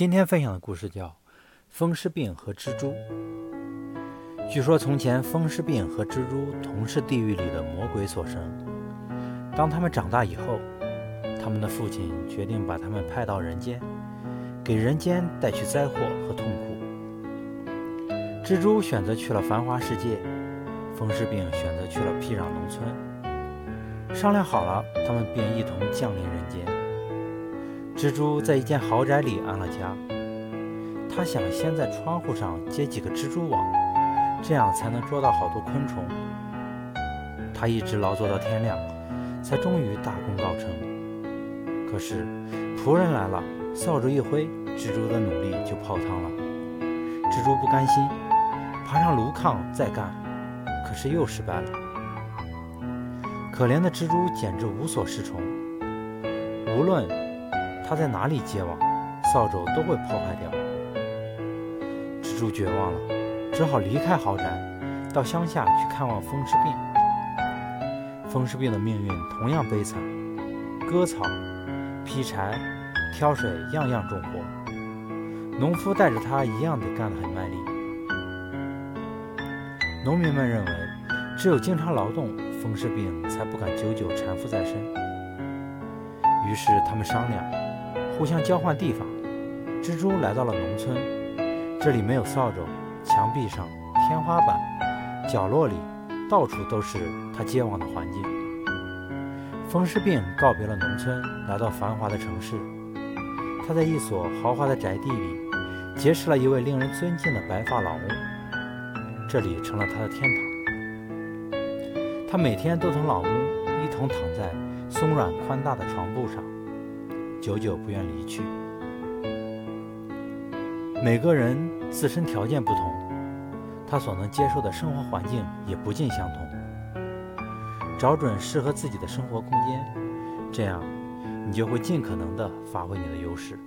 今天分享的故事叫《风湿病和蜘蛛》。据说从前，风湿病和蜘蛛同是地狱里的魔鬼所生。当他们长大以后，他们的父亲决定把他们派到人间，给人间带去灾祸和痛苦。蜘蛛选择去了繁华世界，风湿病选择去了僻壤农村。商量好了，他们便一同降临人间。蜘蛛在一间豪宅里安了家，他想先在窗户上结几个蜘蛛网，这样才能捉到好多昆虫。他一直劳作到天亮，才终于大功告成。可是仆人来了，扫帚一挥，蜘蛛的努力就泡汤了。蜘蛛不甘心，爬上炉炕再干，可是又失败了。可怜的蜘蛛简直无所适从，无论。他在哪里结网，扫帚都会破坏掉。蜘蛛绝望了，只好离开豪宅，到乡下去看望风湿病。风湿病的命运同样悲惨，割草、劈柴、挑水，样样重活。农夫带着他一样得干得很卖力。农民们认为，只有经常劳动，风湿病才不敢久久缠附在身。于是他们商量。互相交换地方，蜘蛛来到了农村，这里没有扫帚，墙壁上、天花板、角落里，到处都是他结网的环境。风湿病告别了农村，来到繁华的城市，他在一所豪华的宅地里，结识了一位令人尊敬的白发老翁，这里成了他的天堂。他每天都同老翁一同躺在松软宽大的床铺上。久久不愿离去。每个人自身条件不同，他所能接受的生活环境也不尽相同。找准适合自己的生活空间，这样你就会尽可能的发挥你的优势。